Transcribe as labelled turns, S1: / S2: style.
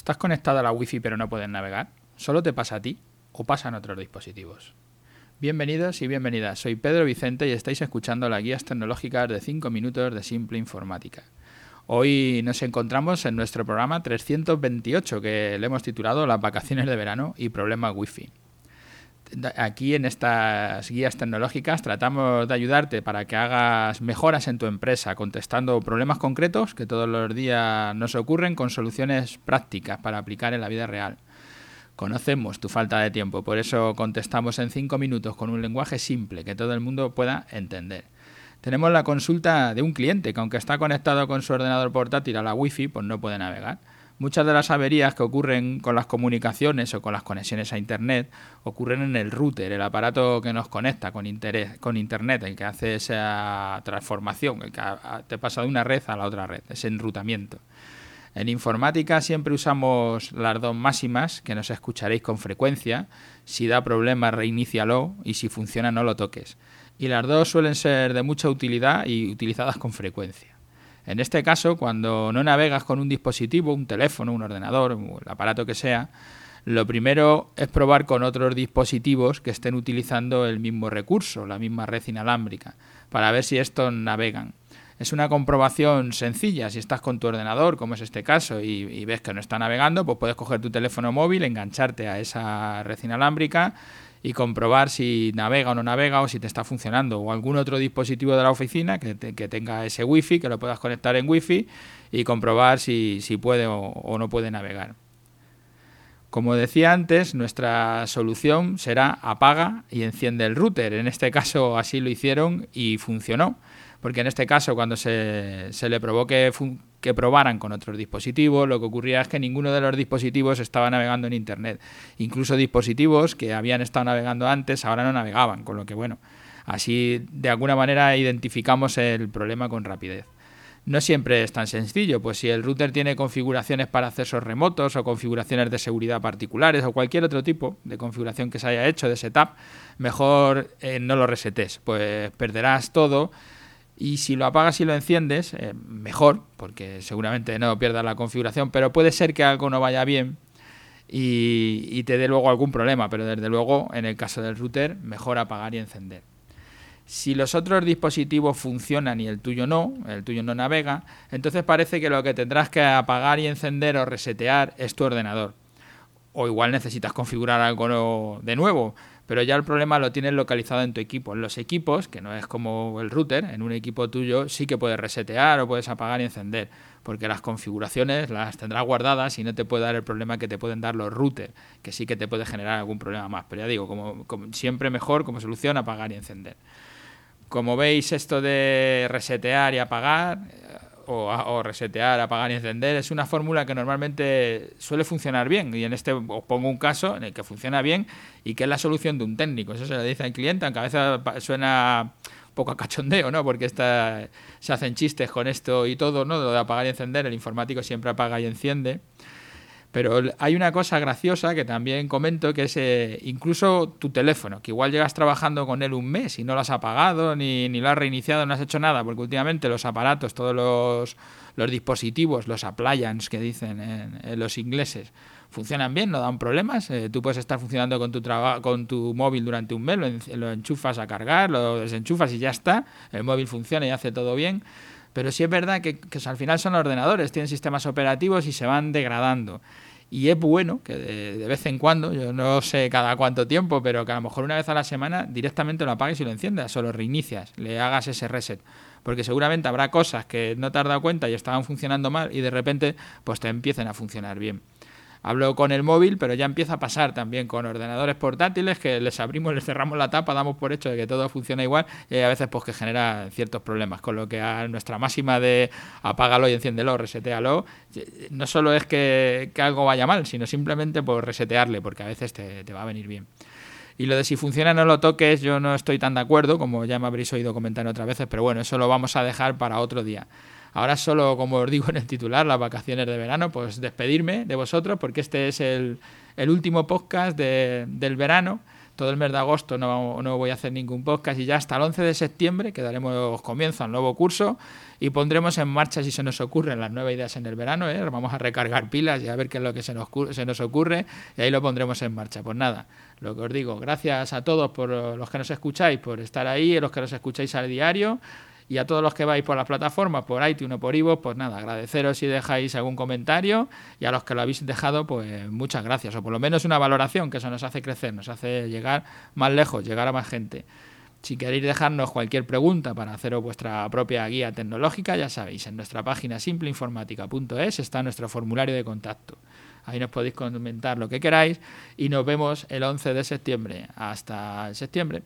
S1: ¿Estás conectado a la Wi-Fi pero no puedes navegar? ¿Solo te pasa a ti o pasa en otros dispositivos? Bienvenidos y bienvenidas, soy Pedro Vicente y estáis escuchando las guías tecnológicas de 5 minutos de Simple Informática. Hoy nos encontramos en nuestro programa 328 que le hemos titulado Las vacaciones de verano y problemas Wi-Fi aquí en estas guías tecnológicas tratamos de ayudarte para que hagas mejoras en tu empresa, contestando problemas concretos que todos los días nos ocurren con soluciones prácticas para aplicar en la vida real. Conocemos tu falta de tiempo, por eso contestamos en 5 minutos con un lenguaje simple que todo el mundo pueda entender. Tenemos la consulta de un cliente que aunque está conectado con su ordenador portátil a la Wi-Fi, pues no puede navegar. Muchas de las averías que ocurren con las comunicaciones o con las conexiones a Internet ocurren en el router, el aparato que nos conecta con, con Internet, el que hace esa transformación, el que te pasa de una red a la otra red, ese enrutamiento. En informática siempre usamos las dos máximas que nos escucharéis con frecuencia. Si da problema, reinícialo y si funciona, no lo toques. Y las dos suelen ser de mucha utilidad y utilizadas con frecuencia. En este caso, cuando no navegas con un dispositivo, un teléfono, un ordenador, el aparato que sea, lo primero es probar con otros dispositivos que estén utilizando el mismo recurso, la misma red inalámbrica, para ver si estos navegan. Es una comprobación sencilla. Si estás con tu ordenador, como es este caso, y, ves que no está navegando, pues puedes coger tu teléfono móvil, engancharte a esa red inalámbrica y comprobar si navega o no navega o si te está funcionando o algún otro dispositivo de la oficina que, que tenga ese wifi, que lo puedas conectar en wifi y comprobar si, si puede o, no puede navegar. Como decía antes, nuestra solución será apaga y enciende el router. En este caso así lo hicieron y funcionó porque en este caso cuando se, se le provoque que probaran con otros dispositivos, lo que ocurría es que ninguno de los dispositivos estaba navegando en Internet. Incluso dispositivos que habían estado navegando antes ahora no navegaban, con lo que bueno, así de alguna manera identificamos el problema con rapidez. No siempre es tan sencillo, pues si el router tiene configuraciones para accesos remotos o configuraciones de seguridad particulares o cualquier otro tipo de configuración que se haya hecho de setup, mejor eh, no lo resetes, pues perderás todo y si lo apagas y lo enciendes, eh, mejor, porque seguramente no pierdas la configuración, pero puede ser que algo no vaya bien y, te dé luego algún problema, pero desde luego en el caso del router, mejor apagar y encender. Si los otros dispositivos funcionan y el tuyo no, el tuyo no navega, entonces parece que lo que tendrás que apagar y encender o resetear es tu ordenador. O igual necesitas configurar algo de nuevo, pero ya el problema lo tienes localizado en tu equipo. En los equipos, que no es como el router, en un equipo tuyo sí que puedes resetear o puedes apagar y encender, porque las configuraciones las tendrás guardadas y no te puede dar el problema que te pueden dar los routers, que sí que te puede generar algún problema más. Pero ya digo, como, siempre mejor como solución apagar y encender. Como veis, esto de resetear y apagar o, resetear, apagar y encender, es una fórmula que normalmente suele funcionar bien. Y en este os pongo un caso en el que funciona bien y que es la solución de un técnico. Eso se le dice al cliente, aunque a veces suena poco a cachondeo, ¿no? Porque se hacen chistes con esto y todo, ¿no? Lo de apagar y encender, el informático siempre apaga y enciende. Pero hay una cosa graciosa que también comento, que es eh, incluso tu teléfono, que igual llegas trabajando con él un mes y no lo has apagado, ni, ni lo has reiniciado, no has hecho nada, porque últimamente los aparatos, todos los, los dispositivos, los appliances que dicen en, los ingleses, funcionan bien, no dan problemas. Eh, tú puedes estar funcionando con tu, con tu móvil durante un mes, lo, lo enchufas a cargar, lo desenchufas y ya está, el móvil funciona y hace todo bien. Pero sí es verdad que, al final son ordenadores, tienen sistemas operativos y se van degradando. Y es bueno que de, vez en cuando, yo no sé cada cuánto tiempo, pero que a lo mejor una vez a la semana directamente lo apagues y lo enciendas o lo reinicias, le hagas ese reset. Porque seguramente habrá cosas que no te has dado cuenta y estaban funcionando mal y de repente pues te empiecen a funcionar bien. Hablo con el móvil, pero ya empieza a pasar también con ordenadores portátiles que les abrimos, les cerramos la tapa, damos por hecho de que todo funciona igual y a veces pues que genera ciertos problemas. Con lo que a nuestra máxima de apágalo y enciéndelo, resetealo, no solo es que, algo vaya mal, sino simplemente por resetearle, porque a veces te, te va a venir bien. Y lo de si funciona no lo toques, yo no estoy tan de acuerdo, como ya me habréis oído comentar otras veces, pero bueno, eso lo vamos a dejar para otro día. Ahora solo, como os digo en el titular, las vacaciones de verano, pues despedirme de vosotros porque este es el, último podcast del verano. todo el mes de agosto no, no voy a hacer ningún podcast y ya hasta el 11 de septiembre que daremos comienzo al nuevo curso y pondremos en marcha si se nos ocurren las nuevas ideas en el verano, ¿eh? vamos a recargar pilas y a ver qué es lo que se nos, se nos ocurre y ahí lo pondremos en marcha. Pues nada, lo que os digo, gracias a todos por los que nos escucháis, por estar ahí, a los que nos escucháis al diario y a todos los que vais por las plataformas, por iTunes o por Ivo, pues nada, agradeceros si dejáis algún comentario y a los que lo habéis dejado, pues muchas gracias, o por lo menos una valoración, que eso nos hace crecer, nos hace llegar más lejos, llegar a más gente. Si queréis dejarnos cualquier pregunta para haceros vuestra propia guía tecnológica, ya sabéis, en nuestra página simpleinformática.es está nuestro formulario de contacto. Ahí nos podéis comentar lo que queráis y nos vemos el 11 de septiembre. Hasta septiembre.